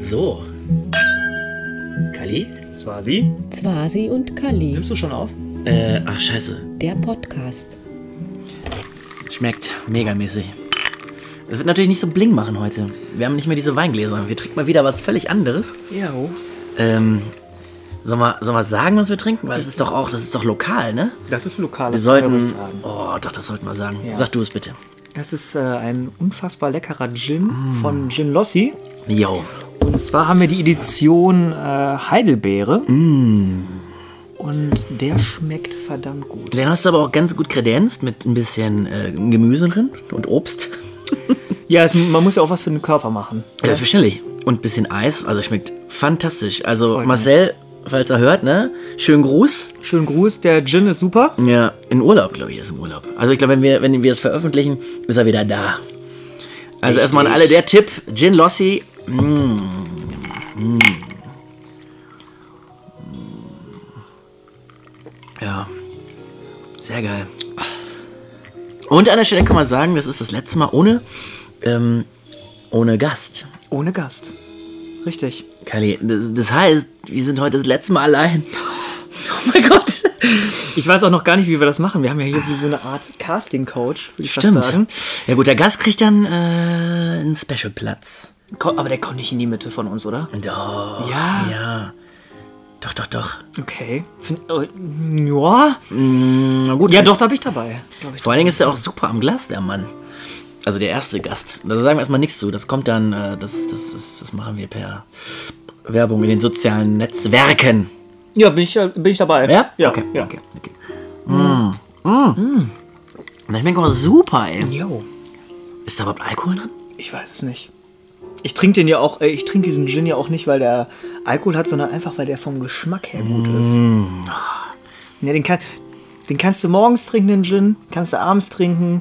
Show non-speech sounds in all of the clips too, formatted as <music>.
So. Kali? Swasi? Zwasi und Kali, Nimmst du schon auf? Äh, ach scheiße. der Podcast. Schmeckt megamäßig. Es wird natürlich nicht so bling machen heute. Wir haben nicht mehr diese Weingläser. Wir trinken mal wieder was völlig anderes. Ja. Ähm, sollen wir, sollen wir sagen, was wir trinken? Weil das ist doch auch, das ist doch lokal, ne? Das ist lokal. Wir sollten. sagen. Oh, doch, das sollten wir sagen. Ja. Sag du es bitte. Es ist äh, ein unfassbar leckerer Gin von Gin Lossi. Yo. Und zwar haben wir die Edition äh, Heidelbeere. Und der schmeckt verdammt gut. Den hast du aber auch ganz gut kredenzt mit ein bisschen äh, Gemüse drin und Obst. <laughs> Ja, es, man muss ja auch was für den Körper machen. Ja, selbstverständlich. Und ein bisschen Eis. Also schmeckt fantastisch. Also Freut mich. Marcel, falls er hört, ne? Schönen Gruß. Schönen Gruß, der Gin ist super. Ja, in Urlaub, glaube ich, ist im Urlaub. Also ich glaube, wenn wir, wenn wir es veröffentlichen, ist er wieder da. Also erstmal an alle der Tipp, Gin Lossi. Mm, sehr geil. Und an der Stelle kann man sagen, das ist das letzte Mal ohne, ähm, ohne Gast. Ohne Gast. Richtig. Kali, das, das heißt, wir sind heute das letzte Mal allein. Oh mein Gott. Ich weiß auch noch gar nicht, wie wir das machen. Wir haben ja hier wie so eine Art Casting-Coach, würde ich Stimmt. fast sagen. Ja gut, der Gast kriegt dann äh, einen Special-Platz. Aber der kommt nicht in die Mitte von uns, oder? Doch. Ja. Ja. Doch, doch, doch. Okay. Find, äh, ja. Na gut. Ja, doch, da bin ich dabei. Ich Vor allen Dingen ist er auch super am Glas, der Mann. Also der erste Gast. Da sagen wir erstmal nichts zu. Das kommt dann, äh, das, das, das, das machen wir per Werbung in den sozialen Netzwerken. Ja, bin ich, äh, bin ich dabei. Ja? Ja. Okay, ja. okay, okay. Mm. Mm. Das schmeckt aber super, ey. Jo. Ist da überhaupt Alkohol drin? Ich weiß es nicht. Ich trinke den ja auch, äh, ich trinke diesen Gin ja auch nicht, weil der Alkohol hat, sondern einfach, weil der vom Geschmack her gut ist. Ja, den, kann, den kannst du morgens trinken, den Gin, kannst du abends trinken.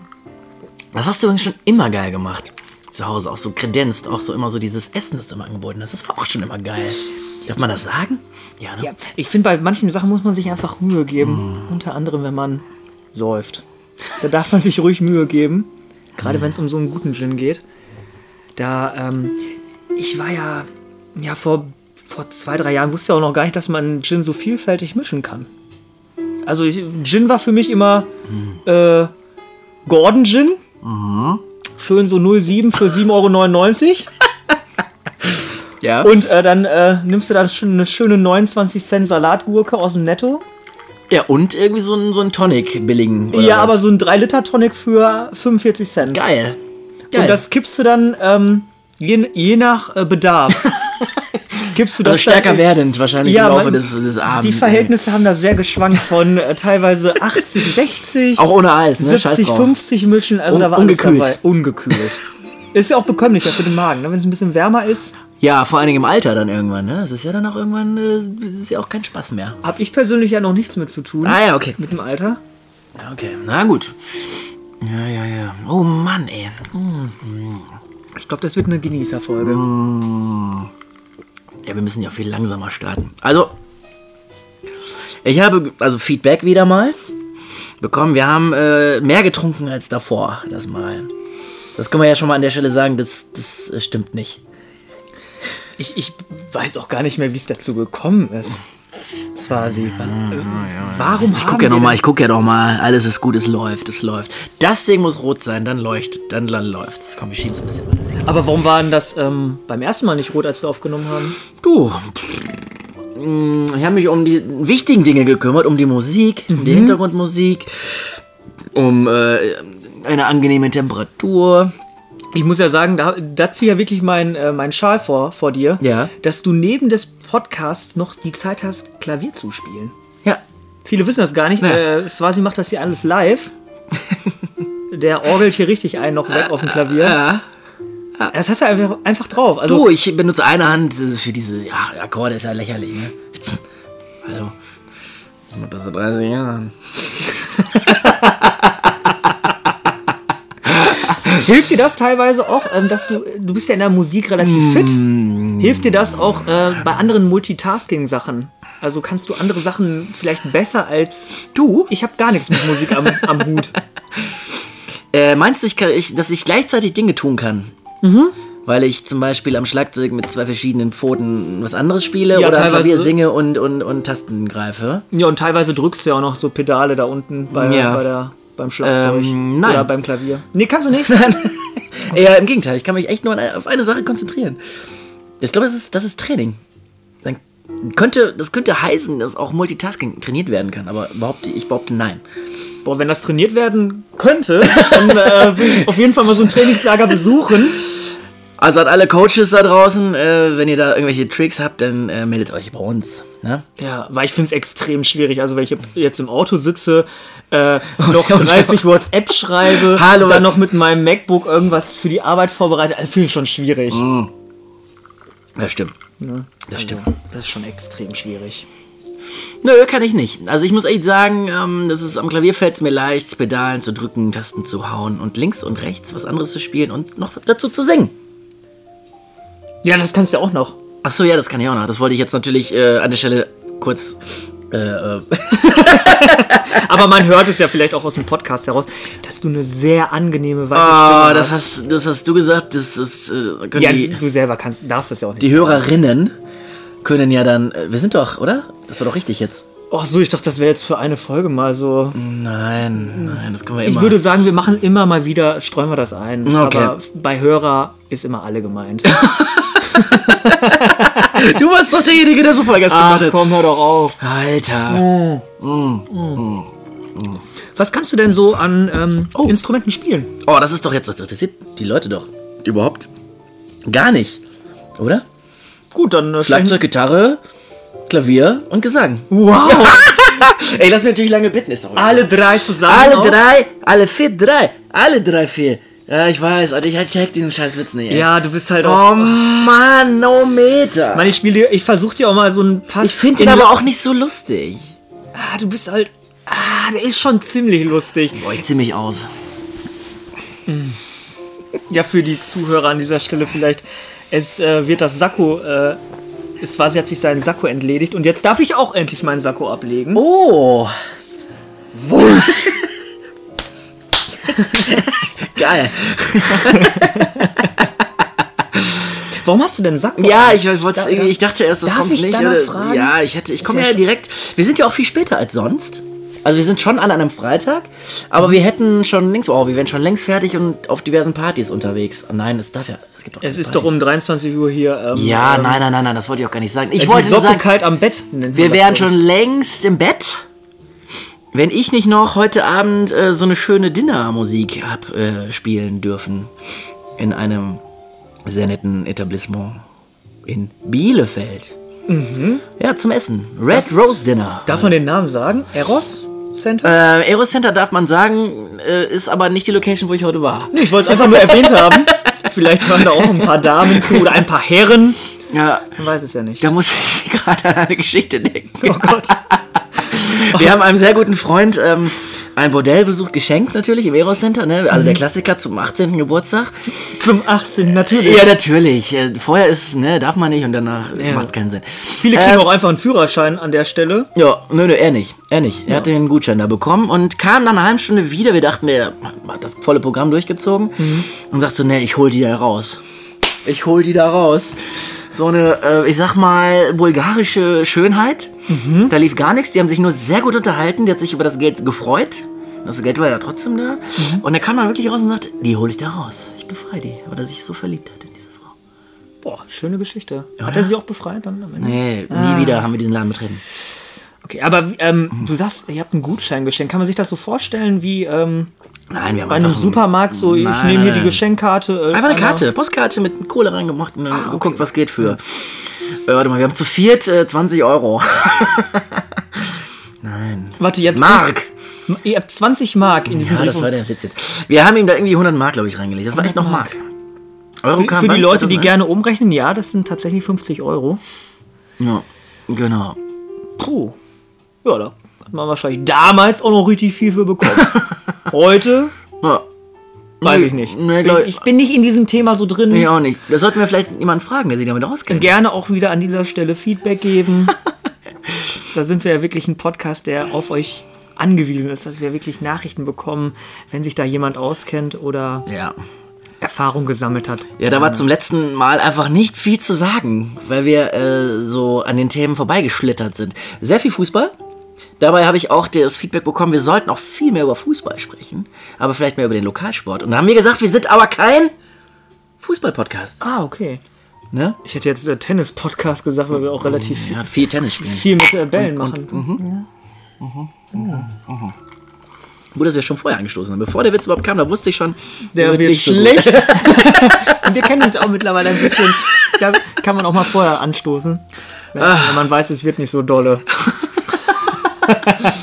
Das hast du übrigens schon immer geil gemacht. Zu Hause auch so kredenzt, auch so immer so dieses Essen, das du immer angeboten hast. Das war auch schon immer geil. Darf man das sagen? Ja, ne? Ja, ich finde, bei manchen Sachen muss man sich einfach Mühe geben. Unter anderem, wenn man säuft. Da darf man sich ruhig Mühe geben. Gerade wenn es um so einen guten Gin geht. Da, ähm, ich war ja, ja vor, vor zwei, drei Jahren wusste ja auch noch gar nicht, dass man Gin so vielfältig mischen kann. Also ich, Gin war für mich immer äh, Gordon Gin. Schön so 07 für 7,99 Euro. <laughs> Ja. Und äh, dann äh, nimmst du dann schon eine schöne 29 Cent Salatgurke aus dem Netto. ja, und irgendwie so ein, so ein Tonic billigen. oder ja, was? aber so ein 3-Liter-Tonic für 45 Cent. Geil. Geil. Und das kippst du dann ähm, je, je nach äh, Bedarf. <laughs> kippst du das also stärker dann, werdend wahrscheinlich Ja, im Laufe man- des, des Abends. Die Verhältnisse haben da sehr geschwankt von äh, teilweise <laughs> 80, 60, Auch ohne Eis, ne? Scheiß 70, drauf. 50 mischen. Also Un- da war ungekühlt. alles dabei. Ungekühlt. Ist ja auch bekömmlicher für den Magen. Ne? Wenn es ein bisschen wärmer ist, Ja, vor allen Dingen im Alter dann irgendwann, ne? Es ist ja dann auch irgendwann, äh, es ist ja auch kein Spaß mehr. habe ich persönlich ja noch nichts mit zu tun. Ah ja, okay. Mit dem Alter. Ja, okay. Na gut. Ja, ja, ja. Oh Mann, ey. Ich glaube, das wird eine Genießerfolge. Ja, wir müssen ja viel langsamer starten. Also, ich habe also Feedback wieder mal bekommen. Wir haben äh, mehr getrunken als davor, das Mal. Das können wir ja schon mal an der Stelle sagen, das, das äh, stimmt nicht. Ich, ich weiß auch gar nicht mehr, wie es dazu gekommen ist. Swasi. Warum Ich gucke ja noch mal, ich gucke ja noch mal. Alles ist gut, es läuft, es läuft. Das Ding muss rot sein, dann leuchtet, dann, dann läuft's. Komm, ich schieb's ein bisschen weiter weg. Aber warum war denn das ähm, beim ersten Mal nicht rot, als wir aufgenommen haben? Du, mh, ich habe mich um die wichtigen Dinge gekümmert, um die Musik, um die Hintergrundmusik, um äh, eine angenehme Temperatur. Ich muss ja sagen, da, da ziehe ja wirklich mein, äh, mein Schal vor, vor dir, Ja. dass du neben des Podcasts noch die Zeit hast, Klavier zu spielen. Ja, Viele wissen das gar nicht. Ja. Äh, Swasi macht das hier alles live. <laughs> Der orgelt hier richtig ein noch weg auf dem Klavier. ja. Das hast du einfach, einfach drauf. Also, Du, ich benutze eine Hand, das ist für diese, ja, Akkorde ist ja lächerlich, ne? Also, bis zu 30 Jahren. <laughs> Hilft dir das teilweise auch, ähm, dass du, du bist ja in der Musik relativ fit? Hilft dir das auch äh, bei anderen Multitasking-Sachen? Also kannst du andere Sachen vielleicht besser als du? Ich habe gar nichts mit Musik am, <laughs> am Hut. Äh, meinst du, ich kann, ich, dass ich gleichzeitig Dinge tun kann? weil ich zum Beispiel am Schlagzeug mit zwei verschiedenen Pfoten was anderes spiele Ja, oder am Klavier singe und, und, und Tasten greife. Ja, und teilweise drückst du ja auch noch so Pedale da unten bei, Ja. bei der, beim Schlagzeug. Ähm, nein. Oder beim Klavier. Nee, kannst du nicht. <laughs> <laughs> Eher im Gegenteil, ich kann mich echt nur auf eine Sache konzentrieren. Ich glaube, das ist, das ist Training. Dann könnte, das könnte heißen, dass auch Multitasking trainiert werden kann, aber behaupte, ich behaupte nein. Boah, wenn das trainiert werden könnte, dann äh, will ich auf jeden Fall mal so ein Trainingslager besuchen. Also an alle Coaches da draußen, äh, wenn ihr da irgendwelche Tricks habt, dann äh, meldet euch bei uns. Ne? Ja, weil ich finde es extrem schwierig. Also wenn ich jetzt im Auto sitze, äh, <laughs> noch und- 30 WhatsApp schreibe, <laughs> Hallo. dann noch mit meinem MacBook irgendwas für die Arbeit vorbereite, also finde ich schon schwierig. Das stimmt. Das stimmt. Das ist schon extrem schwierig. Nö, kann ich nicht. Also ich muss echt sagen, ähm, das ist, am Klavier fällt es mir leicht, Pedalen zu drücken, Tasten zu hauen und links und rechts was anderes zu spielen und noch dazu zu singen. Ja, das kannst du ja auch noch. Ach so, ja, das kann ich auch noch. Das wollte ich jetzt natürlich äh, an der Stelle kurz. Äh, äh, <laughs> Aber man hört es ja vielleicht auch aus dem Podcast heraus, dass du eine sehr angenehme weiche oh, Stimme das hast. hast, das hast du gesagt. Das ist. Äh, Ja, die, du selber kannst, darfst das ja auch nicht. die Hörerinnen können ja dann. Äh, wir sind doch, oder? Das war doch richtig jetzt. Ach so, ich dachte, das wäre jetzt für eine Folge mal so. Nein, nein, das können wir Ich immer. würde sagen, wir machen immer mal wieder, streuen wir das ein. Okay. Aber bei Hörer ist immer alle gemeint. <laughs> du warst doch derjenige, der so Vollgas Ach gemacht hat. komm, hör doch auf. Alter. Was kannst du denn so an ähm, Instrumenten spielen? Oh, das ist doch jetzt. Das interessiert die Leute doch. Überhaupt gar nicht. Oder? Gut, dann äh, Schlagzeug, Gitarre, Klavier und Gesang. Wow! <laughs> Ey, lass mich natürlich lange bitten, ist okay. alle drei zusammen. Alle auch? drei, alle vier, drei, alle drei, vier. Ja, ich weiß, Alter, ich check diesen scheiß Witz nicht. Ey. Ja, du bist halt auch. Oh Mann, no Meter. Mann, ich spiele, ich versuche dir auch mal so einen Pass. Ich finde in den aber auch nicht so lustig. Ah, du bist halt. Ah, der ist schon ziemlich lustig. Boah, ich zieh mich aus. Ja, für die Zuhörer an dieser Stelle vielleicht. Es äh, wird das Sakko. Äh, es war, sie hat sich seinen Sakko entledigt und jetzt darf ich auch endlich meinen Sakko ablegen. Oh. <laughs> Geil. <laughs> Warum hast du denn Sakko? Ja, ich, wollte irgendwie, ich dachte erst, das Darf kommt ich nicht. oder- fragen? Ja, ich hätte, ich komme ja ja, direkt. Wir sind ja auch viel später als sonst. Also wir sind schon an einem Freitag, aber wir hätten schon längst, oh, wir wären schon längst fertig und auf diversen Partys unterwegs. Oh Nein, es darf ja, es gibt doch Es ist doch Partys. um 23 Uhr hier. Ähm, Ja, ähm, nein, nein, nein, nein, das wollte ich auch gar nicht sagen. Ich wollte nur sagen, kalt am Bett. wir wären schon längst im Bett, wenn ich nicht noch heute Abend äh, so eine schöne Dinnermusik hab äh, spielen dürfen in einem sehr netten Etablissement in Bielefeld. Ja, zum Essen. Red Rose Dinner. Darf man den Namen sagen? Eros Center? Äh, Aero Center darf man sagen, äh, ist aber nicht die Location, wo ich heute war. Nee, ich wollte es einfach nur erwähnt haben. Vielleicht hören da auch ein paar Damen zu oder ein paar Herren. Ja, Man weiß es ja nicht. da muss ich <laughs> gerade an eine Geschichte denken. Oh Gott. Wir haben einem sehr guten Freund ähm, ein Bordellbesuch geschenkt, natürlich, im Aero Center. Ne? Also der Klassiker zum 18. Geburtstag. Zum 18. natürlich. Ja, natürlich. Äh, Vorher ist, ne, darf man nicht und danach Ja. macht keinen Sinn. Viele kriegen Ähm, auch einfach einen Führerschein an der Stelle. Ja, nö, nö, er nicht. Er nicht. Er hat den Gutschein da bekommen und kam dann eine halbe Stunde wieder. Wir dachten, er hat das volle Programm durchgezogen und sagt so, ne, ich hol die da raus. Ich hol die da raus. So eine, äh, ich sag mal, bulgarische Schönheit. Da lief gar nichts. Die haben sich nur sehr gut unterhalten. Die hat sich über das Geld gefreut. Das Geld war ja trotzdem da. Und er kam dann wirklich raus und sagte, die hol ich da raus. Ich befreie die. Weil er sich so verliebt hat in diese Frau. Boah, schöne Geschichte. Hat er sie auch befreit dann am Ende? Nee, nie wieder haben wir diesen Laden betreten. Okay, aber ähm, du sagst, ihr habt einen Gutschein geschenkt. Kann man sich das so vorstellen wie ähm, Nein, wir haben bei einem Supermarkt? So, ich Nein, nehme hier die. Geschenkkarte. äh, Einfach eine Karte, Postkarte mit Kohle reingemacht und dann Ah, geguckt, was geht für. Äh, warte mal, wir haben zu viert äh, 20 Euro. <laughs> Nein. Warte, ihr habt, Mark. Ihr habt 20 Mark in diesem Ja, Brief. das war der Witz jetzt. Wir haben ihm da irgendwie 100 Mark, glaube ich, reingelegt. Das war echt noch Mark. Euro für, für die? Leute, die 2001? gerne umrechnen, ja, das sind tatsächlich 50 Euro. Ja, genau. Puh. Ja, da hat man wahrscheinlich damals auch noch richtig viel für bekommen. <laughs> Heute Ja. weiß ich nicht. Nee, glaub, ich, ich bin nicht in diesem Thema so drin. ich auch nicht. Da sollten wir vielleicht jemanden fragen, der sich damit auskennt. Gerne auch wieder an dieser Stelle Feedback geben. <laughs> da sind wir ja wirklich ein Podcast, der auf euch angewiesen ist, dass wir wirklich Nachrichten bekommen, wenn sich da jemand auskennt oder Ja. Erfahrung gesammelt hat. Ja, da war zum letzten Mal einfach nicht viel zu sagen, weil wir äh, so an den Themen vorbeigeschlittert sind. Sehr viel Fußball. Dabei habe ich auch das Feedback bekommen, wir sollten auch viel mehr über Fußball sprechen, aber vielleicht mehr über den Lokalsport. Und da haben wir gesagt, wir sind aber kein Fußball-Podcast. Ah, okay. Ne? Ich hätte jetzt äh, Tennis-Podcast gesagt, weil wir auch relativ Ja, viel Tennis spielen. viel mit äh, Bällen machen. Gut, dass wir schon vorher angestoßen haben. Bevor der Witz überhaupt kam, da wusste ich schon, Der wird nicht so gut. schlecht. <laughs> <laughs> Und wir kennen uns auch mittlerweile ein bisschen. Da kann man auch mal vorher anstoßen. Wenn, wenn man weiß, es wird nicht so dolle. <laughs>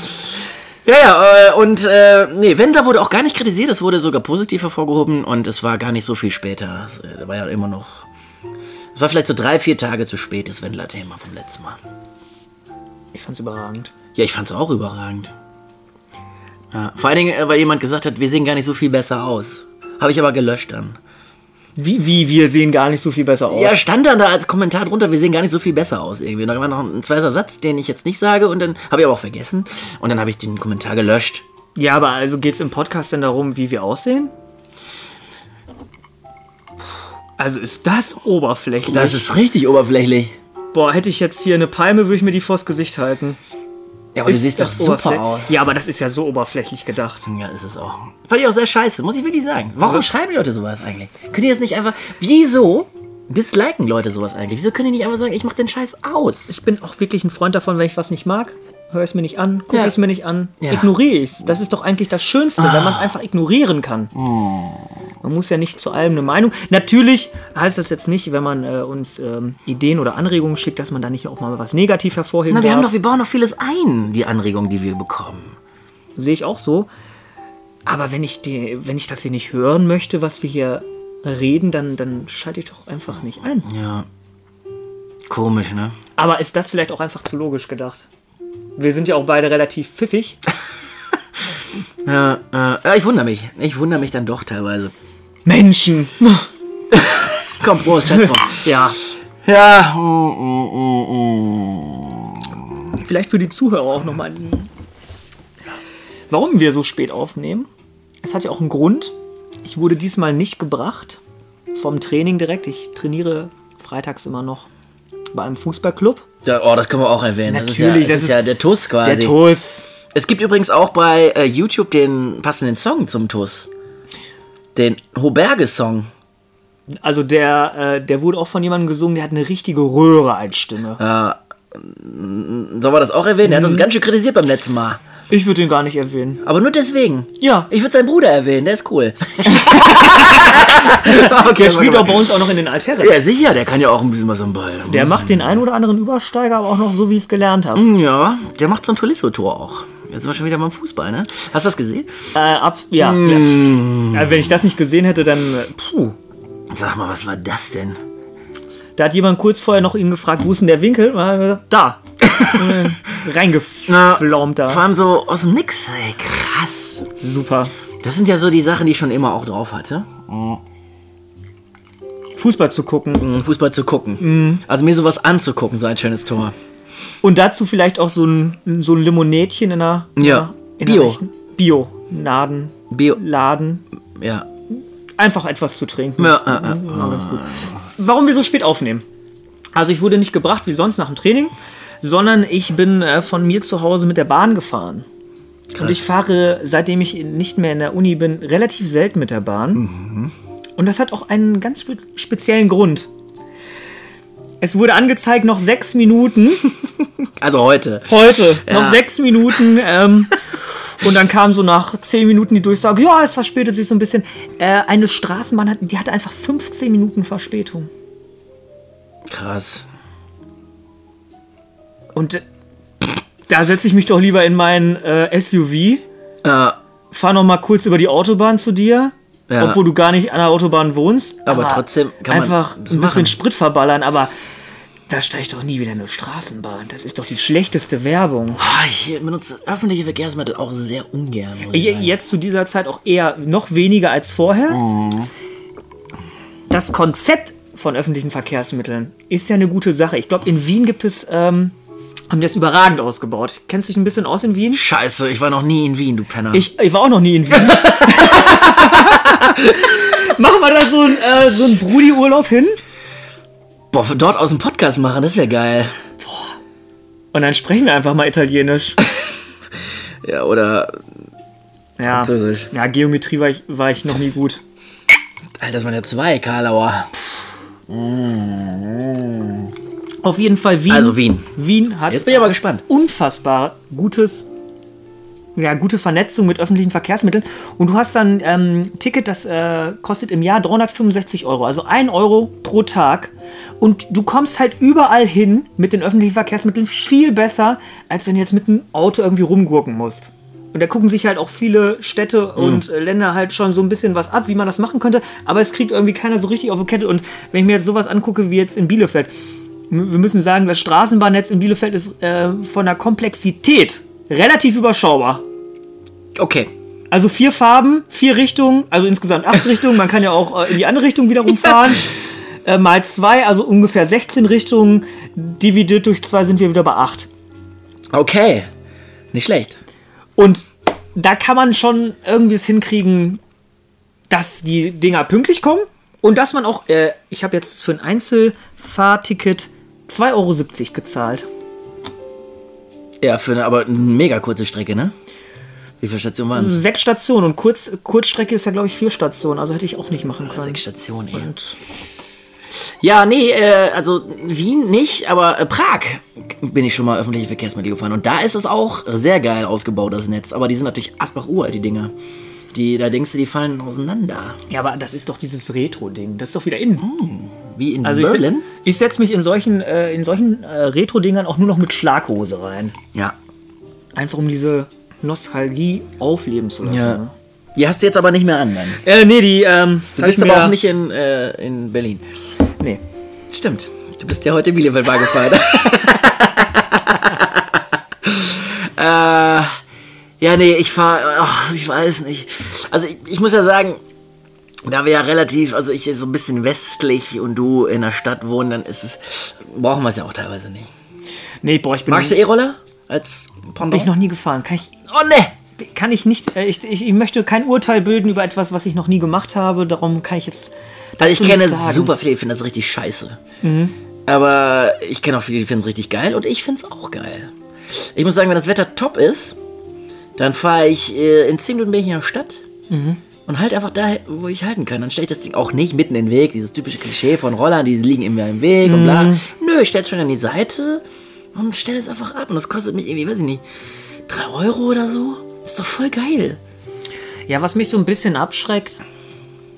Ja, ja, äh, und äh, nee, Wendler wurde auch gar nicht kritisiert, es wurde sogar positiv hervorgehoben und es war gar nicht so viel später. Äh, Da war ja immer noch. Es war vielleicht so drei, vier Tage zu spät, das Wendler-Thema vom letzten Mal. Ich fand's überragend. Ja, ich fand's auch überragend. Ja, vor allen Dingen, äh, weil jemand gesagt hat, wir sehen gar nicht so viel besser aus. Habe ich aber gelöscht dann. Wie, wie, wir sehen gar nicht so viel besser aus. Ja, stand dann da als Kommentar drunter, wir sehen gar nicht so viel besser aus irgendwie. Da war noch ein zweiter Satz, den ich jetzt nicht sage und dann habe ich aber auch vergessen. Und dann habe ich den Kommentar gelöscht. Ja, aber also geht's im Podcast denn darum, wie wir aussehen? Also ist das oberflächlich. Das ist richtig oberflächlich. Boah, hätte ich jetzt hier eine Palme, würde ich mir die vors Gesicht halten. Ja, aber Ist du siehst doch das super aus. Ja, aber das ist ja so oberflächlich gedacht. Ja, ist es auch. Fand ich auch sehr scheiße, muss ich wirklich sagen. Warum schreiben die Leute sowas eigentlich? Könnt ihr das nicht einfach. Wieso disliken Leute sowas eigentlich? Wieso können die nicht einfach sagen, ich mach den Scheiß aus? Ich bin auch wirklich ein Freund davon, wenn ich was nicht mag, höre es mir nicht an, gucke Ja. es mir nicht an, Ja. ignoriere es. Das ist doch eigentlich das Schönste, wenn man es einfach ignorieren kann. Man muss ja nicht zu allem eine Meinung. Natürlich heißt das jetzt nicht, wenn man äh, uns ähm, Ideen oder Anregungen schickt, dass man da nicht auch mal was negativ hervorheben Na, wir darf. haben doch, wir bauen doch vieles ein, die Anregungen, die wir bekommen. Sehe ich auch so. Aber wenn ich, die, wenn ich das hier nicht hören möchte, was wir hier reden, dann, dann schalte ich doch einfach nicht ein. Ja. Komisch, ne? Aber ist das vielleicht auch einfach zu logisch gedacht? Wir sind ja auch beide relativ pfiffig. <laughs> Ja, äh, ja, ich wundere mich. Ich wundere mich dann doch teilweise. Menschen! <laughs> Komm, Prost, scheiß drauf. Ja, Ja, mm, mm, mm. vielleicht für die Zuhörer auch nochmal. Warum wir so spät aufnehmen? Es hat ja auch einen Grund. Ich wurde diesmal nicht gebracht vom Training direkt. Ich trainiere freitags immer noch bei einem Fußballclub. Da, oh, das können wir auch erwähnen. das ist ja, Natürlich, das das ist ist ja der TUS quasi. Der TUS. Es gibt übrigens auch bei äh, YouTube den passenden Song zum TUS. Den Hoberge-Song. Also der, äh, der wurde auch von jemandem gesungen, der hat eine richtige Röhre als Stimme. Sollen wir das auch erwähnen? Er hat uns ganz schön kritisiert beim letzten Mal. Ich würde den gar nicht erwähnen. Aber nur deswegen. Ja, Ich würde seinen Bruder erwähnen, der ist cool. <laughs> <laughs> der spielt auch bei uns auch noch in den Altherren. Ja, sicher, der kann ja auch ein bisschen was am Ball. Der macht den einen oder anderen Übersteiger, aber auch noch so, wie ich es gelernt habe. Ja, der macht so ein Tolisso-Tor auch. Jetzt sind wir schon wieder beim Fußball, ne? Hast du das gesehen? Äh, ab, ja, ja. ja. Wenn ich das nicht gesehen hätte, dann, äh, puh. Sag mal, was war das denn? Da hat jemand kurz vorher noch ihn gefragt, wo ist denn der Winkel? Gesagt, da. <laughs> Reingeflaumt Vor da. allem so aus dem Nix, ey, krass. Super. Das sind ja so die Sachen, die ich schon immer auch drauf hatte. Fußball zu gucken. um Fußball zu gucken. Also mir sowas anzugucken, so ein schönes Tor. Und dazu vielleicht auch so ein, so ein Limonädchen in der. Ja. In der Bio. Naden. Bio. Laden. Ja. Einfach etwas zu trinken. Ja, äh, äh. Warum wir so spät aufnehmen? Also ich wurde nicht gebracht wie sonst nach dem Training, sondern ich bin äh, von mir zu Hause mit der Bahn gefahren. Und ich fahre, seitdem ich nicht mehr in der Uni bin, relativ selten mit der Bahn. Und das hat auch einen ganz spe speziellen Grund. Es wurde angezeigt, noch sechs Minuten. <laughs> Also heute. Heute. Ja. Noch sechs Minuten. Ähm, und dann kam so nach zehn Minuten die Durchsage, ja, es verspätet sich so ein bisschen. Äh, eine Straßenbahn, hat, die hatte einfach 15 Minuten Verspätung. Krass. Und äh, da setze ich mich doch lieber in mein äh, SUV, Ja, fahr noch mal kurz über die Autobahn zu dir, Ja. obwohl du gar nicht an der Autobahn wohnst. Aber trotzdem kann man einfach ein machen. bisschen Sprit verballern, aber da steige ich doch nie wieder in eine Straßenbahn. Das ist doch die schlechteste Werbung. Ah, ich benutze öffentliche Verkehrsmittel auch sehr ungern. Ich sagen. Jetzt zu dieser Zeit auch eher noch weniger als vorher. Das Konzept von öffentlichen Verkehrsmitteln ist ja eine gute Sache. Ich glaube, in Wien gibt es, ähm, haben die das überragend ausgebaut. Kennst du dich ein bisschen aus in Wien? Scheiße, ich war noch nie in Wien, du Penner. Ich, ich war auch noch nie in Wien. <laughs> Machen wir da so ein, äh, so ein Brudi-Urlaub hin? Boah, von dort aus einen Podcast machen, das wäre geil. Und dann sprechen wir einfach mal Italienisch. <laughs> Ja, oder. Ja, Französisch. ja Geometrie war ich, war ich noch nie gut. Alter, das waren ja zwei, Karlauer. Auf jeden Fall Wien. Also Wien. Wien hat Jetzt bin ich aber gespannt. unfassbar gutes, ja, gute Vernetzung mit öffentlichen Verkehrsmitteln. Und du hast dann ähm, ein Ticket, das äh, kostet im Jahr 365 Euro, also 1 Euro pro Tag. Und du kommst halt überall hin mit den öffentlichen Verkehrsmitteln viel besser, als wenn du jetzt mit dem Auto irgendwie rumgurken musst. Und da gucken sich halt auch viele Städte und äh, Länder halt schon so ein bisschen was ab, wie man das machen könnte. Aber es kriegt irgendwie keiner so richtig auf die Kette. Und wenn ich mir jetzt sowas angucke wie jetzt in Bielefeld, wir müssen sagen, das Straßenbahnnetz in Bielefeld ist äh, von der Komplexität relativ überschaubar. Okay. Also vier Farben, vier Richtungen, also insgesamt acht <laughs> Richtungen. Man kann ja auch äh, in die andere Richtung wiederum fahren. Äh, mal zwei, also ungefähr 16 Richtungen. Dividiert durch zwei sind wir wieder bei acht. Okay. Nicht schlecht. Und da kann man schon irgendwie es hinkriegen, dass die Dinger pünktlich kommen und dass man auch, äh, ich habe jetzt für ein Einzelfahrticket 2,70 Euro gezahlt. Ja, für eine, aber eine mega kurze Strecke, ne? Wie viele Stationen waren es? Sechs Stationen und Kurz, Kurzstrecke ist ja, glaube ich, vier Stationen, also hätte ich auch nicht machen können. Sechs Stationen, ey. Und Ja, nee, äh, also Wien nicht, aber äh, Prag bin ich schon mal öffentliche Verkehrsmittel gefahren. Und da ist es auch sehr geil ausgebaut, das Netz. Aber die sind natürlich asbach uralt, die Dinger. Die, da denkst du, die fallen auseinander. ja, aber das ist doch dieses Retro-Ding. Das ist doch wieder in. Wie in Also ich, se- Berlin. ich setze mich in solchen, äh, in solchen äh, Retro-Dingern auch nur noch mit Schlaghose rein. Ja. Einfach um diese Nostalgie aufleben zu lassen. ja. ne? Die hast du jetzt aber nicht mehr an, dann. Äh, nee, die, ähm, Du bist aber auch nicht in, äh, in Berlin. Nee. Stimmt. Du bist ja heute Bielefeld gefahren. <laughs> <laughs> äh, ja, nee, ich fahre, ich weiß nicht. Also ich, ich muss ja sagen, da wir ja relativ, also ich so ein bisschen westlich und du in der Stadt wohnen, dann ist es, brauchen wir es ja auch teilweise nicht. Nee, boah, ich bin, Magst du E-Roller als bin Pendant? ich noch nie gefahren. Kann ich, Oh ne! kann ich nicht, äh, ich, ich, ich möchte kein Urteil bilden über etwas, was ich noch nie gemacht habe. Darum kann ich jetzt. Also ich kenne super viele, die finden das richtig scheiße. Aber ich kenne auch viele, die finden es richtig geil und ich finde es auch geil. Ich muss sagen, wenn das Wetter top ist, dann fahre ich äh, in 10 Minuten bin ich in der Stadt und halt einfach da, wo ich halten kann. Dann stelle ich das Ding auch nicht mitten in den Weg, dieses typische Klischee von Rollern, die liegen immer im Weg und bla. Nö, ich stelle es schon an die Seite und stelle es einfach ab und das kostet mich irgendwie, weiß ich nicht, 3 Euro oder so. ist doch voll geil. Ja, was mich so ein bisschen abschreckt,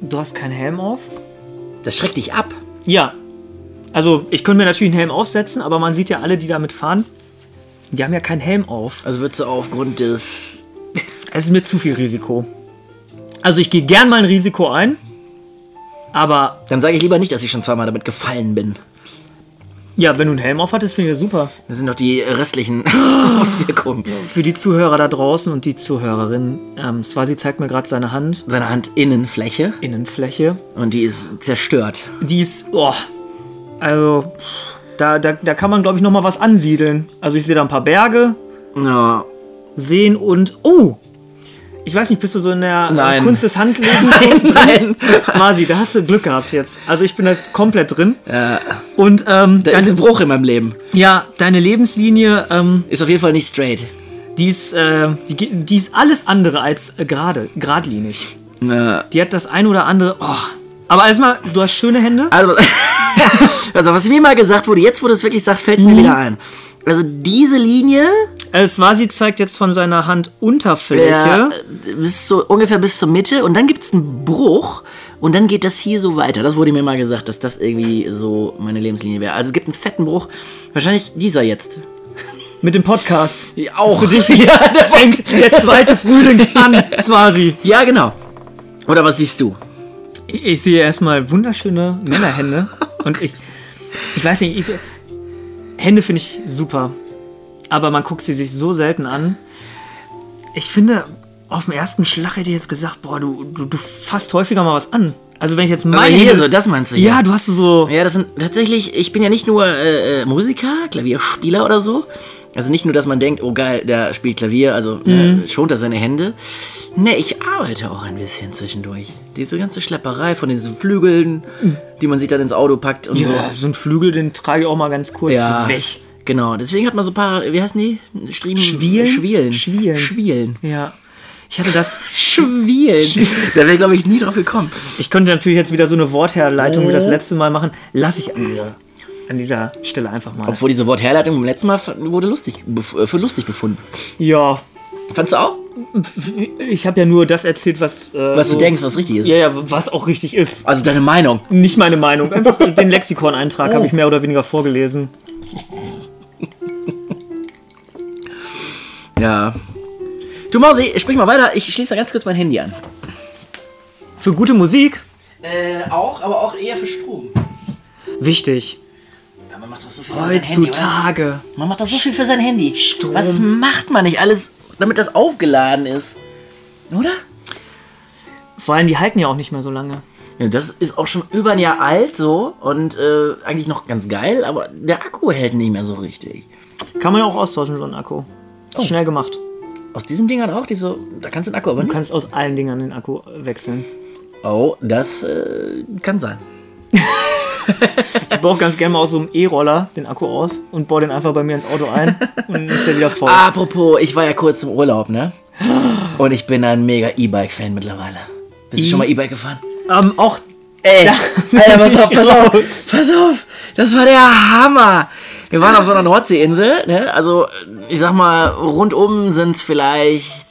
du hast keinen Helm auf. Das schreckt dich ab. Ja. Also, ich könnte mir natürlich einen Helm aufsetzen, aber man sieht ja alle, die damit fahren, die haben ja keinen Helm auf. Also würdest du aufgrund des Es ist mir zu viel Risiko. Also, ich gehe gern mal ein Risiko ein, aber Dann sage ich lieber nicht, dass ich schon zweimal damit gefallen bin. ja, wenn du einen Helm auf hattest, finde ich das super. Das sind noch die restlichen <gasps> Auswirkungen. Für die Zuhörer da draußen und die Zuhörerinnen, ähm, Swasi zeigt mir gerade seine Hand, Seine Handinnenfläche Innenfläche. und die ist zerstört. Die ist, oh, also, da, da, da kann man, glaube ich, noch mal was ansiedeln. Also, ich sehe da ein paar Berge, Ja. Seen und, oh, ich weiß nicht, bist du so in der äh, Nein. Kunst des Handlesens? <laughs> Nein, nein. Swasi, da hast du Glück gehabt jetzt. Also, ich bin da komplett drin. Ja, Und, ähm, da ist deine, ein Bruch in meinem Leben. ja, deine Lebenslinie, ähm, Ist auf jeden Fall nicht straight. die ist, äh, die, die ist alles andere als äh, gerade, geradlinig. Ja. Die hat das ein oder andere. Oh. Aber erstmal, du hast schöne Hände. Also, <laughs> also, was mir mal gesagt wurde, jetzt wo du es wirklich sagst, fällt es mir wieder ein. Also diese Linie Äh, Swasi zeigt jetzt von seiner Handunterfläche. ja, bis so ungefähr bis zur Mitte und dann gibt es einen Bruch und dann geht das hier so weiter. Das wurde mir mal gesagt, dass das irgendwie so meine Lebenslinie wäre. Also es gibt einen fetten Bruch. Wahrscheinlich dieser jetzt. Mit dem Podcast. Auch. Für dich <laughs> ja, der <laughs> fängt der zweite Frühling an, Swasi. Ja, genau. Oder was siehst du? Ich, ich sehe erstmal wunderschöne Männerhände. Und ich, ich weiß nicht, ich, Hände finde ich super. Aber man guckt sie sich so selten an. Ich finde, auf den ersten Schlag hätte ich jetzt gesagt, boah, du, du, du fasst häufiger mal was an. Also wenn ich jetzt meine Hände- so, das meinst du Ja, du hast so. Ja, das sind tatsächlich, ich bin ja nicht nur äh, äh, Musiker, Klavierspieler oder so. Also nicht nur, dass man denkt, oh geil, der spielt Klavier, also Mhm. äh, schont er seine Hände. Ne, ich arbeite auch ein bisschen zwischendurch. Diese ganze Schlepperei von diesen Flügeln, die man sich dann ins Auto packt und Ja, so ein Flügel, den trage ich auch mal ganz kurz so. Ja, weg. Genau, deswegen hat man so ein paar, wie heißen die? Striemen, Schwielen? Schwielen. Schwielen. Schwielen. Ja. Ich hatte das. <laughs> Schwielen. da wäre, glaube ich, nie drauf gekommen. Ich könnte natürlich jetzt wieder so eine Wortherleitung wie das letzte Mal machen. Lass ich an dieser, an dieser Stelle einfach mal. Obwohl diese Wortherleitung beim letzten Mal wurde lustig, äh, für lustig befunden. Ja. Fandst du auch? Ich habe ja nur das erzählt, was. Äh, Was so- du denkst, was richtig ist. Ja, ja, was auch richtig ist. Also deine Meinung. Nicht meine Meinung. Einfach <laughs> den Lexikon-Eintrag habe ich mehr oder weniger vorgelesen. Ja. Du Mausi, sprich mal weiter. Ich schließe ganz kurz mein Handy an. Für gute Musik Äh, auch, aber auch eher für Strom. wichtig. Ja, man macht doch so viel für sein Handy, oder? Heutzutage. Man macht doch so viel für sein Handy. Strom. Was macht man nicht alles, damit das aufgeladen ist? Oder? Vor allem, die halten ja auch nicht mehr so lange. Ja, das ist auch schon über ein Jahr alt so und äh, eigentlich noch ganz geil, aber der Akku hält nicht mehr so richtig. Kann man ja auch austauschen, so einen Akku. Schnell gemacht. Aus diesen Dingern auch, die so, da kannst du den Akku aber Du nicht. kannst aus allen Dingern den Akku wechseln. Oh, das äh, kann sein. <laughs> Ich baue ganz gerne mal aus so einem E-Roller den Akku aus und baue den einfach bei mir ins Auto ein und ist der wieder voll. Apropos, ich war ja kurz im Urlaub, ne? Und ich bin ein mega E-Bike-Fan mittlerweile. Bist du E- schon mal E-Bike gefahren? Ähm, auch Ey, Alter, pass auf, <laughs> pass auf, pass auf. Das war der Hammer. Wir waren auf so einer Nordseeinsel, ne? Also, ich sag mal, rundum sind es vielleicht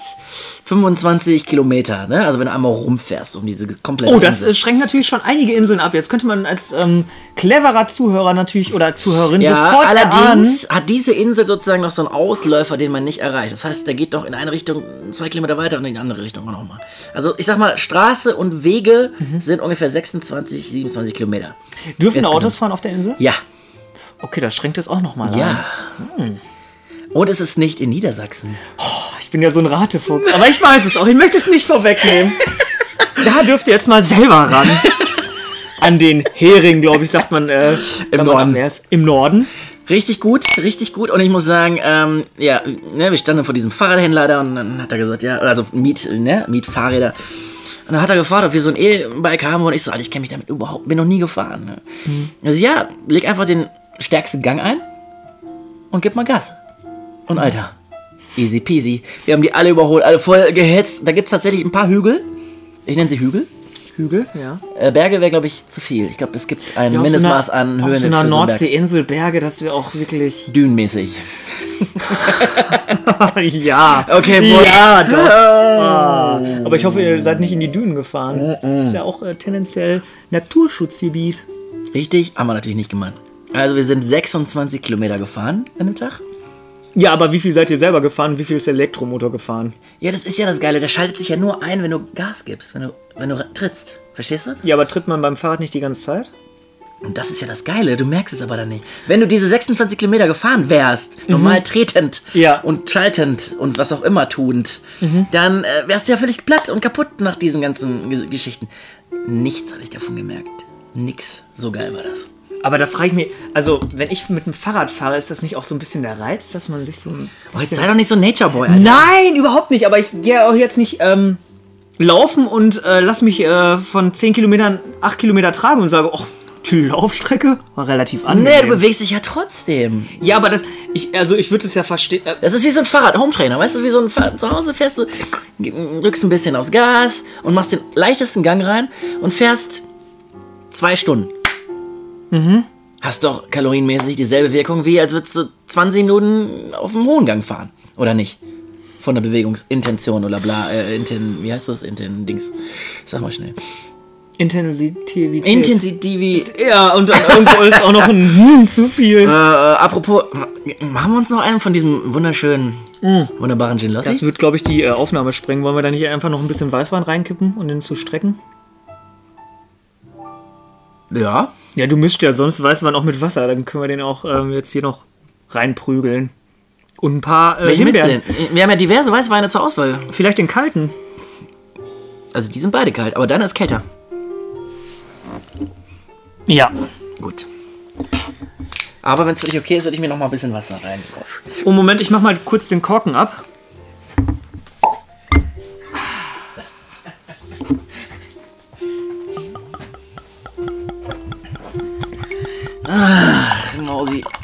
25 Kilometer, ne? Also, wenn du einmal rumfährst um diese komplette Oh, das Insel. äh, schränkt natürlich schon einige Inseln ab. Jetzt könnte man als ähm, cleverer Zuhörer natürlich oder Zuhörerin Ja, sofort erahnen. allerdings hat diese Insel sozusagen noch so einen Ausläufer, den man nicht erreicht. Das heißt, der geht doch in eine Richtung zwei Kilometer weiter und in die andere Richtung auch nochmal. Also ich sag mal, Straße und Wege Mhm. sind ungefähr 26, 27 Kilometer. Dürfen Insgesamt. Autos fahren auf der Insel? Ja, Okay, das schränkt es auch nochmal ja. ein. Und es ist nicht in Niedersachsen. Ich bin ja so ein Ratefuchs, aber ich weiß es auch. Ich möchte es nicht vorwegnehmen. da dürft ihr jetzt mal selber ran. An den Hering, glaube ich, sagt man. Äh, man Norden. ist. Im Norden. Richtig gut, richtig gut. Und ich muss sagen, ähm, ja, ne, wir standen vor diesem Fahrradhändler da und dann hat er gesagt, ja, also Miet, ne, Mietfahrräder. Und dann hat er gefragt, ob wir so ein E-Bike haben und ich so, Alter, ich kenne mich damit überhaupt, bin noch nie gefahren. Ne? Also ja, leg einfach den stärksten Gang ein und gib mal Gas. Und Alter, easy peasy. Wir haben die alle überholt, alle voll gehetzt. Da gibt es tatsächlich ein paar Hügel. Ich nenne sie Hügel. Hügel, ja. Äh, Berge wäre, glaube ich, zu viel. Ich glaube, es gibt ein Ja, auf Mindestmaß so einer, an Auf Höhen so einer für so einen Berg. Nordseeinsel, Berge, das wäre auch wirklich. <laughs> Dünenmäßig. <laughs> ja. Okay, boah. Ja, <laughs> doch. Ah. Aber ich hoffe, ihr seid nicht in die Dünen gefahren. Ist ja auch äh, tendenziell Naturschutzgebiet. Richtig, haben wir natürlich nicht gemacht. Also wir sind 26 Kilometer gefahren an dem Tag. Ja, aber wie viel seid ihr selber gefahren? Wie viel ist der Elektromotor gefahren? Ja, das ist ja das Geile. Der schaltet sich ja nur ein, wenn du Gas gibst, wenn du, wenn du trittst. Verstehst du? Ja, aber tritt man beim Fahrrad nicht die ganze Zeit? Und das ist ja das Geile. Du merkst es aber dann nicht. Wenn du diese 26 Kilometer gefahren wärst, normal tretend Ja. und schaltend und was auch immer tuend, dann äh, wärst du ja völlig platt und kaputt nach diesen ganzen Ges- Geschichten. Nichts habe ich davon gemerkt. Nix. So geil war das. Aber da frage ich mich, also wenn ich mit dem Fahrrad fahre, ist das nicht auch so ein bisschen der Reiz, dass man sich so ein Oh, jetzt sei doch nicht so ein Nature Boy, Alter. Nein, überhaupt nicht. Aber ich gehe auch jetzt nicht ähm, laufen und äh, lass mich äh, von 10 Kilometern 8 Kilometer tragen und sage, oh, die Laufstrecke war relativ angenehm. Nee, du bewegst dich ja trotzdem. ja, aber das, ich, also ich würde es ja verstehen. Äh, Das ist wie so ein Fahrrad, Hometrainer, weißt du, wie so ein Fahrrad. Zu Hause fährst du, drückst ein bisschen aufs Gas und machst den leichtesten Gang rein und fährst zwei Stunden. Hast doch kalorienmäßig dieselbe Wirkung, wie als würdest du 20 Minuten auf dem hohen Gang fahren. Oder nicht? Von der Bewegungsintention oder bla, äh, Inten, wie heißt das? Inten, Dings. Sag mal schnell. Intensivität. Intensivität. Ja, und dann irgendwo ist auch noch ein Hm zu viel. Äh, apropos, machen wir uns noch einen von diesem wunderschönen, wunderbaren Gin Lassi? Das wird, glaube ich, die äh, Aufnahme sprengen. Wollen wir da nicht einfach noch ein bisschen Weißwein reinkippen und den zu strecken? Ja. Ja, du mischt ja sonst Weißwein auch mit Wasser. Dann können wir den auch ähm, jetzt hier noch reinprügeln. Und ein paar äh, Welche Himbeeren. Wir haben ja diverse Weißweine zur Auswahl. Vielleicht den kalten. Also die sind beide kalt, aber deiner ist kälter. Ja. Gut. Aber wenn es für dich okay ist, würde ich mir noch mal ein bisschen Wasser rein. Oh, Moment, ich mach mal kurz den Korken ab.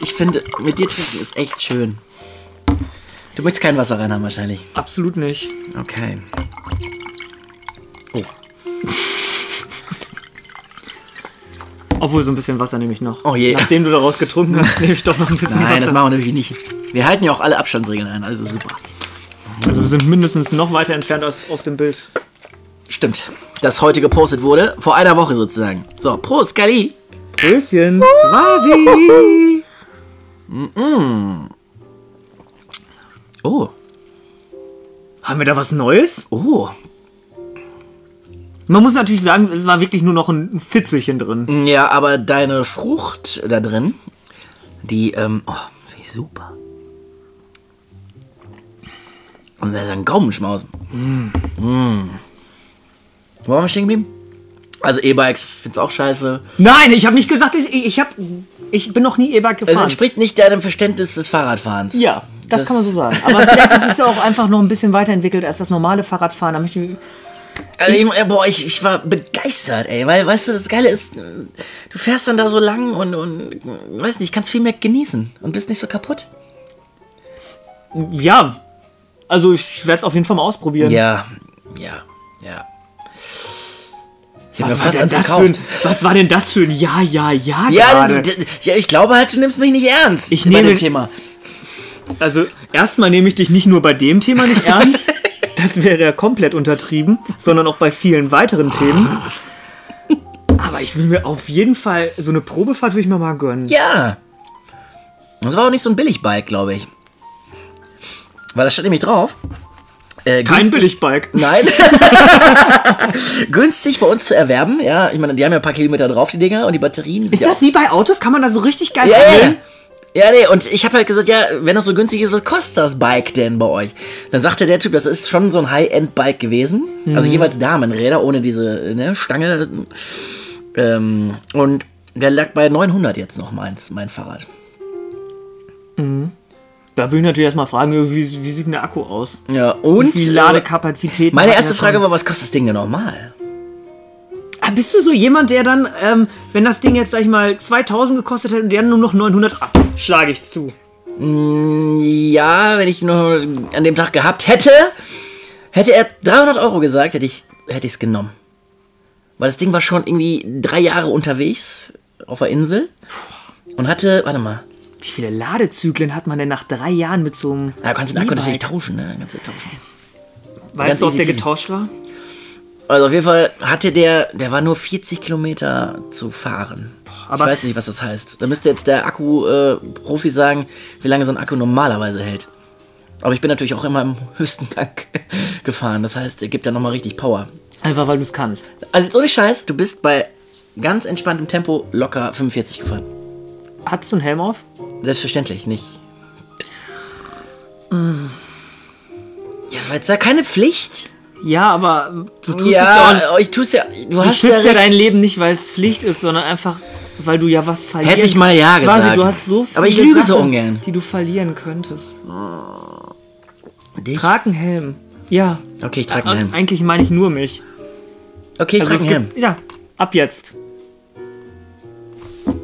Ich finde, mit dir trinken ist echt schön. Du möchtest kein Wasser rein haben wahrscheinlich. Absolut nicht. Okay. Oh. <laughs> Obwohl, so ein bisschen Wasser nehme ich noch. Oh je. Nachdem du daraus getrunken hast, <laughs> nehme ich doch noch ein bisschen Nein, das Wasser. machen wir natürlich nicht. Wir halten ja auch alle Abstandsregeln ein, also super. Also wir sind mindestens noch weiter entfernt als auf dem Bild. Stimmt. Das heute gepostet wurde, vor einer Woche sozusagen. So, Prost, Kali. Grüßchen, Swasi! Oh, Haben wir da was Neues? oh. Man muss natürlich sagen, es war wirklich nur noch ein Fitzelchen drin. Ja, aber deine Frucht da drin, die, ähm, oh, finde ich super. Und da ist ein Gaumenschmaus. Mm. Mm. Wo waren wir stehen geblieben? Also E-Bikes, find's auch scheiße. Nein, ich habe nicht gesagt, ich, ich, hab, ich bin noch nie E-Bike Es gefahren. entspricht nicht deinem Verständnis des Fahrradfahrens. ja, das, Das- kann man so sagen. Aber vielleicht ist es ja auch einfach noch ein bisschen weiterentwickelt als das normale Fahrradfahren. Da möchte ich, Also ich, äh, boah, ich, ich war begeistert, ey, weil, weißt du, das Geile ist, äh, du fährst dann da so lang und, und äh, weiß nicht, kannst viel mehr genießen und bist nicht so kaputt. ja, also ich werde es auf jeden Fall mal ausprobieren. Ja, ja, ja. Ich Was war, denn das für ein, was war denn das für ein Ja, Ja, Ja Ja, gerade? d- d- ja, ich glaube halt, du nimmst mich nicht ernst Ich bei nehme- dem Thema. Also erstmal nehme ich dich nicht nur bei dem Thema nicht ernst, <laughs> das wäre ja komplett untertrieben, sondern auch bei vielen weiteren Themen. Aber ich will mir auf jeden Fall so eine Probefahrt würde ich mir mal gönnen. Ja. Das war auch nicht so ein Billigbike, glaube ich. Weil da stand nämlich drauf. Äh, Kein Billigbike. Nein. <laughs> günstig bei uns zu erwerben. Ja, ich meine, die haben ja ein paar Kilometer drauf, die Dinger, und die Batterien sind Ist ja das wie bei Autos? Kann man da so richtig geil ja. handeln? Ja, nee, und ich habe halt gesagt, ja, wenn das so günstig ist, was kostet das Bike denn bei euch? Dann sagte der Typ, das ist schon so ein High-End-Bike gewesen. Also jeweils Damenräder ohne diese ne, Stange. Ähm, und der lag bei 900 jetzt noch meins, mein Fahrrad. Da will ich natürlich erstmal fragen, wie, wie sieht denn der Akku aus? Ja, Wie und viel äh, Ladekapazität? meine erste Frage war, was kostet das Ding denn normal? Ah, bist du so jemand, der dann, ähm, wenn das Ding jetzt, sag ich mal, 2000 gekostet hätte und der nur noch 900 ab, schlage ich zu. Ja, wenn ich nur an dem Tag gehabt hätte, hätte er 300 Euro gesagt, hätte ich hätte ich es genommen. Weil das Ding war schon irgendwie drei Jahre unterwegs auf der Insel und hatte, warte mal, Wie viele Ladezyklen hat man denn nach drei Jahren mit so einem. ja, du kannst den Akku natürlich tauschen, ne? Kannst du tauschen. Weißt du, ob der getauscht war? Also auf jeden Fall hatte der, der war nur 40 Kilometer zu fahren. aber- ich weiß nicht, was das heißt. Da müsste jetzt der Akku-Profi sagen, wie lange so ein Akku normalerweise hält. Aber ich bin natürlich auch immer im höchsten <laughs> Gang gefahren. Das heißt, er gibt ja nochmal richtig Power. Einfach weil du es kannst. Also jetzt ohne Scheiß, du bist bei ganz entspanntem Tempo locker 45 gefahren. Hattest du einen Helm auf? Selbstverständlich nicht. Ja, das war jetzt ja keine Pflicht. Ja, aber du tust es Ja, ja auch. ich tue es ja. Du, Du hast schützt ja, recht. dein Leben nicht, weil es Pflicht ist, sondern einfach, weil du ja was verlieren Hätte ich mal ja Swasi, gesagt. du hast so viele Aber ich lüge so Sachen, ungern. die du verlieren könntest. Dich? Trag einen Helm. Ja. Okay, ich trage einen Helm. Eigentlich meine ich nur mich. Okay, ich Also trage einen Helm. gibt, ja, ab jetzt.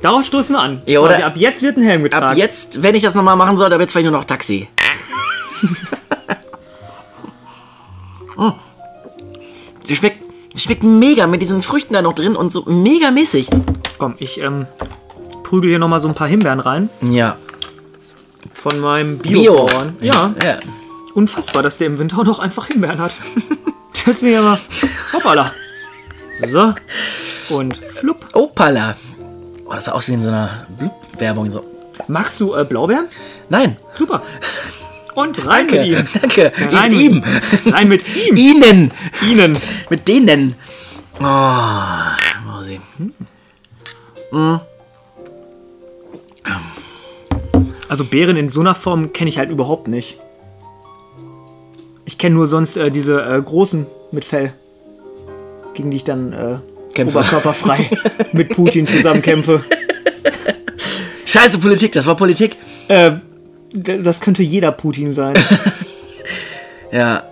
Darauf stoßen wir an. Ja, Quasi oder- ab jetzt wird ein Helm getragen. Ab jetzt, wenn ich das nochmal machen soll, dann wird es vielleicht nur noch Taxi. Mm. <laughs> Die schmeckt, die schmeckt mega mit diesen Früchten da noch drin und so mega mäßig. Komm, ich ähm, prügel hier nochmal so ein paar Himbeeren rein. Ja. Von meinem Bio. Bio-Bauern. Ja, ja. unfassbar, dass der im Winter auch noch einfach Himbeeren hat. das wäre ja mal. Hoppala. So. Und flupp. Opala. Oh, das sah aus wie in so einer Blub-Werbung. So. Magst du äh, Blaubeeren? Nein. Super. Und rein Danke. mit ihm. Danke. Rein mit ihm. rein mit ihm. Ihnen. Ihnen. Mit denen. Oh, mal sehen. Also Beeren in so einer Form kenne ich halt überhaupt nicht. Ich kenne nur sonst äh, diese äh, großen mit Fell, gegen die ich dann äh, Kämpfe. oberkörperfrei <laughs> mit Putin zusammenkämpfe. Scheiße Politik, das war Politik. Äh, das könnte jeder Putin sein. <laughs> Ja.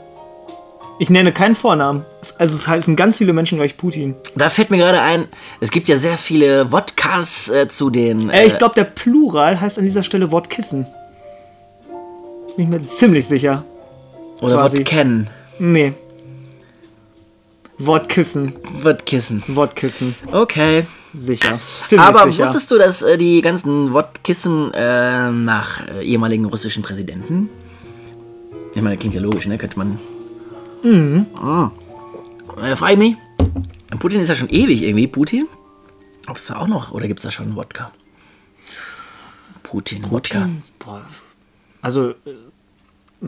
Ich nenne keinen Vornamen. Also es heißen ganz viele Menschen gleich Putin. Da fällt mir gerade ein, es gibt ja sehr viele Wodkas äh, zu den. Äh, ich glaube, der Plural heißt an dieser Stelle Wortkissen. Bin ich mir ziemlich sicher. oder quasi- Wodken. Nee. Wortkissen. Wodkissen. Wortkissen. Okay. Sicher. Ziemlich Aber sicher. wusstest du, dass äh, die ganzen Wodkissen äh, nach äh, ehemaligen russischen Präsidenten? Ich meine, klingt ja logisch, ne? Könnte man. Mhm. Äh, frage ich mich. Putin ist ja schon ewig irgendwie. Putin? Ob es da auch noch? Oder gibt es da schon Wodka? Putin, Wodka. Boah. Also, äh,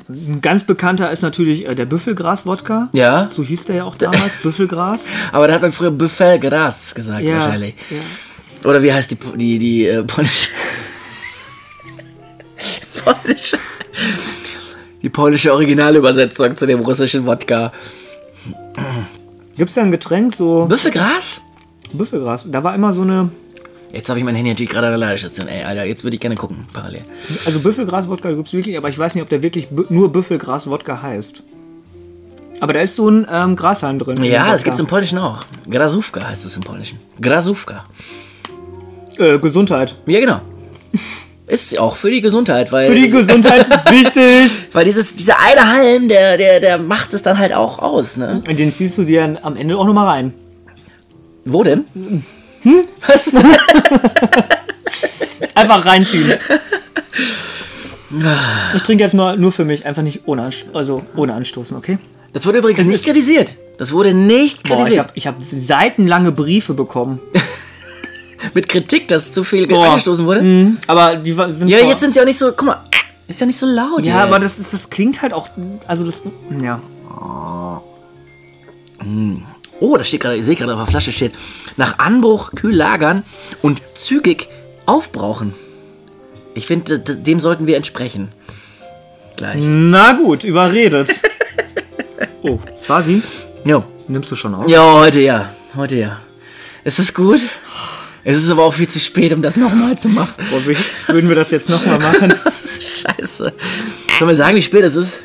ein ganz bekannter ist natürlich äh, der Büffelgras-Wodka. Ja, So hieß der ja auch damals, <laughs> Büffelgras. aber da hat man früher Büffelgras gesagt Ja, wahrscheinlich. ja. Oder wie heißt die, die, die äh, polnische... <laughs> polnische... Die polnische Originalübersetzung zu dem russischen Wodka. Gibt es da ein Getränk, so Büffelgras? Büffelgras? Da war immer so eine, Jetzt habe ich mein Handy natürlich gerade an der Ladestation. Ey, Alter, jetzt würde ich gerne gucken, parallel. also Büffelgras-Wodka gibt es wirklich, aber ich weiß nicht, ob der wirklich nur Büffelgras-Wodka heißt. Aber da ist so ein ähm, Grashalm drin. Ja, das gibt es im Polnischen auch. Grasówka heißt es im Polnischen. Grasówka. Äh, Gesundheit. Ja, genau. Ist auch für die Gesundheit, weil... Für die Gesundheit <laughs> wichtig. weil dieses, dieser eine Halm, der, der, der macht es dann halt auch aus, ne? Und den ziehst du dir am Ende auch nochmal rein. Wo denn? Hm? Was? <laughs> Einfach reinziehen. Ich trinke jetzt mal nur für mich, einfach nicht ohne, also ohne Anstoßen, okay? Das wurde übrigens Es nicht kritisiert. Das wurde nicht Boah, ich kritisiert. habe ich hab seitenlange Briefe bekommen. <laughs> Mit Kritik, dass zu viel Boah. angestoßen wurde. Mhm, Aber die sind Ja, jetzt sind sie auch nicht so. Guck mal, ist ja nicht so laut. Ja, jetzt. aber das, ist, das klingt halt auch. Also das. Ja. Oh, da steht gerade, ich sehe gerade auf der Flasche steht. Nach Anbruch kühl lagern und zügig aufbrauchen. Ich finde, dem sollten wir entsprechen. Gleich. Na gut, überredet. <laughs> oh, Swazi, Jo. nimmst du schon auf? Ja, heute ja. Heute ja. Ist das gut? Es ist aber auch viel zu spät, um das nochmal zu machen. Boah, würden wir das jetzt nochmal machen? <laughs> Scheiße. Sollen wir sagen, wie spät es ist?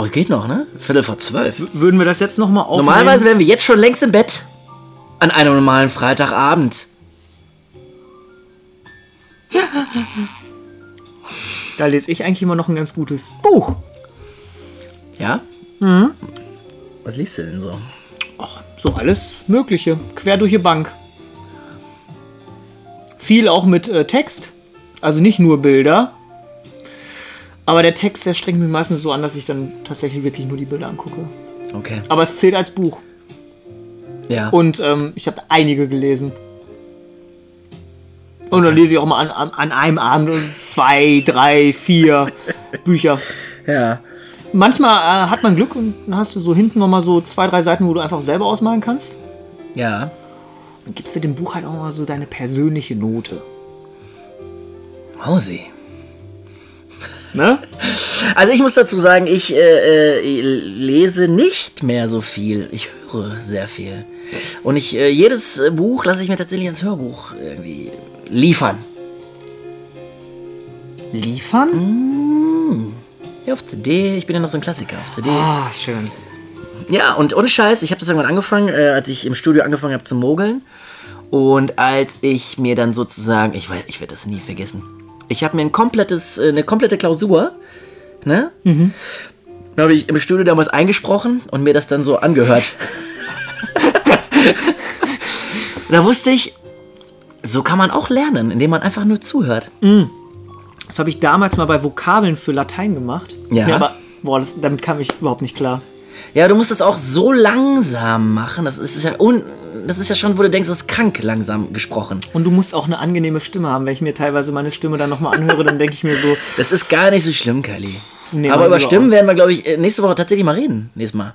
Oh, geht noch, ne? Viertel vor zwölf. Würden wir das jetzt nochmal aufnehmen? Normalerweise wären wir jetzt schon längst im Bett. An einem normalen Freitagabend. Da lese ich eigentlich immer noch ein ganz gutes Buch. Ja? Was liest du denn so? Ach, so alles Mögliche. Quer durch die Bank. Viel auch mit äh, Text. Also nicht nur Bilder. Aber der Text, der strengt mich meistens so an, dass ich dann tatsächlich wirklich nur die Bilder angucke. Okay. Aber es zählt als Buch. Ja. Und ähm, ich habe einige gelesen. Und dann lese ich auch mal an, an, an einem Abend zwei, drei, vier <laughs> Bücher. ja. Manchmal äh, hat man Glück und dann hast du so hinten nochmal so zwei, drei Seiten, wo du einfach selber ausmalen kannst. Ja. Dann gibst du dem Buch halt auch mal so deine persönliche Note. Mausi. Ne? Also ich muss dazu sagen, ich äh, äh, lese nicht mehr so viel. Ich höre sehr viel. Und ich äh, jedes Buch lasse ich mir tatsächlich als Hörbuch irgendwie liefern. Liefern? Ja, auf CD. Ich bin ja noch so ein Klassiker auf CD. Ah, schön. Ja, und ohne Scheiß, ich habe das irgendwann angefangen, äh, als ich im Studio angefangen habe zu mogeln. Und als ich mir dann sozusagen, ich weiß, ich werde das nie vergessen. Ich habe mir ein komplettes, äh, eine komplette Klausur, ne? Da habe ich im Studio damals eingesprochen und mir das dann so angehört. <laughs> da wusste ich, so kann man auch lernen, indem man einfach nur zuhört. Das habe ich damals mal bei Vokabeln für Latein gemacht. Ja. aber boah, das, damit kam ich überhaupt nicht klar. Ja, du musst es auch so langsam machen. Das ist ja un, das ist ja schon, wo du denkst, das ist krank langsam gesprochen. Und du musst auch eine angenehme Stimme haben. Wenn ich mir teilweise meine Stimme dann nochmal anhöre, dann denke ich mir so, Das ist gar nicht so schlimm, Kylie. Nee, Aber über Stimmen aus. werden wir, glaube ich, äh, nächste Woche tatsächlich mal reden. Nächstes Mal.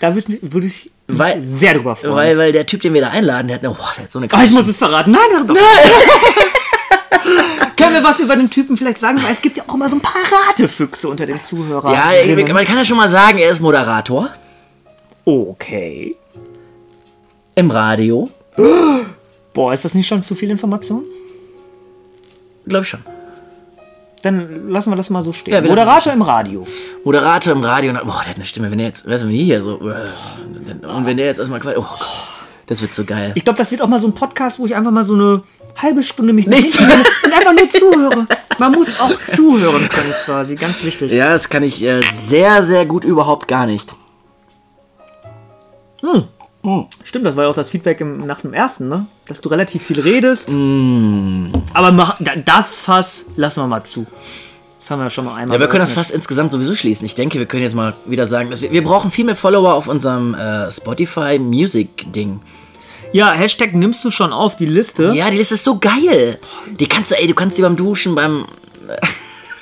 da würde würd ich mich Weil- sehr drüber freuen. Weil, weil der Typ, den wir da einladen, der hat, eine, boah, der hat so eine Ah, ich muss es verraten. Nein, nein, doch. <laughs> <laughs> Können wir was über den Typen vielleicht sagen? Weil es gibt ja auch mal so ein paar Ratefüchse unter den Zuhörern. Ja, ich- man kann ja schon mal sagen, er ist Moderator Okay. im Radio. <gasps> Boah, ist das nicht schon zu viel Information? Glaube ich schon. Dann lassen wir das mal so stehen. Ja, Moderator im Radio. Moderator im Radio. und- Boah, der hat eine Stimme. Wenn der jetzt, weißt du, wenn die hier so. Und wenn der jetzt erstmal quasi. Oh Gott, das wird so geil. Ich glaube, das wird auch mal so ein Podcast, wo ich einfach mal so eine halbe Stunde mich hinlege und einfach nur zuhöre. Man muss <laughs> auch zuhören können, quasi. Ganz wichtig. Ja, das kann ich äh, sehr, sehr gut überhaupt gar nicht. Stimmt, das war ja auch das Feedback im, nach dem ersten, ne? Dass du relativ viel redest. Mm. Aber mach, da- das Fass lassen wir mal zu. Das haben wir ja schon mal einmal. Ja, wir können das fast insgesamt sowieso schließen. Ich denke, wir können jetzt mal wieder sagen, dass wir, wir brauchen viel mehr Follower auf unserem äh, Spotify Music Ding. Ja, Hashtag nimmst du schon auf die Liste. Ja, die Liste ist so geil. Die kannst du, ey, du kannst die beim Duschen, beim.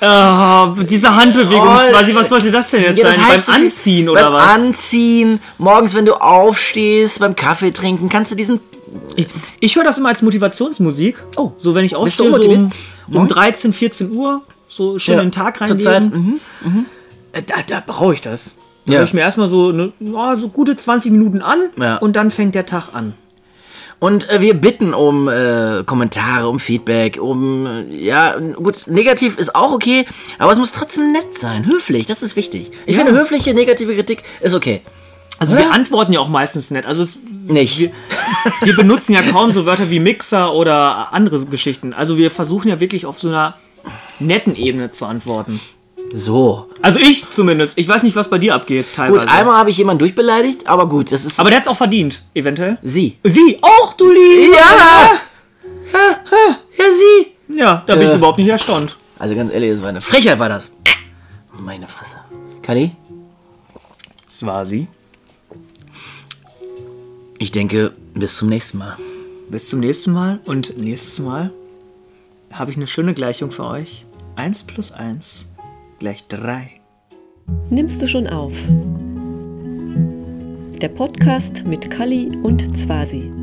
Ah, <laughs> diese Handbewegung, Oh, quasi, was sollte das denn jetzt Ja, das sein? heißt Beim Anziehen oder beim was? Anziehen, morgens, wenn du aufstehst, beim Kaffee trinken, kannst du diesen. Ich, ich höre das immer als Motivationsmusik. Oh. so wenn ich aufstehe, so um, um 13, 14 Uhr, so schön in den Tag zur reingehen. Zeit. Mhm. Äh, Da, da brauche ich das. Da Ja. höre ich mir erstmal so, ne, ja, so gute 20 Minuten an Ja. und dann fängt der Tag an. Und äh, wir bitten um äh, Kommentare, um Feedback, um. Äh, ja, gut, negativ ist auch okay, aber es muss trotzdem nett sein, höflich, das ist wichtig. Ich Ja. finde, höfliche negative Kritik ist okay. Also wir antworten ja auch meistens nicht. Also es, Nicht. wir benutzen ja kaum so Wörter wie Mixer oder andere Geschichten. Also wir versuchen ja wirklich auf so einer netten Ebene zu antworten. So. Also ich zumindest. Ich weiß nicht, was bei dir abgeht teilweise. Gut, einmal habe ich jemanden durchbeleidigt, aber gut, das ist. Aber der hat es auch verdient, eventuell. sie. Sie auch, du Liebe. Ja! Ja, sie! Ja, da bin ich Ja. überhaupt nicht erstaunt. Also ganz ehrlich, das war eine Frechheit, war das. Meine Fresse. Kali, Das war sie. ich denke, bis zum nächsten Mal. Bis zum nächsten Mal. Und nächstes Mal habe ich eine schöne Gleichung für euch. 1 plus 1 gleich 3. Nimmst du schon auf? Der Podcast mit Kali und Zwasi.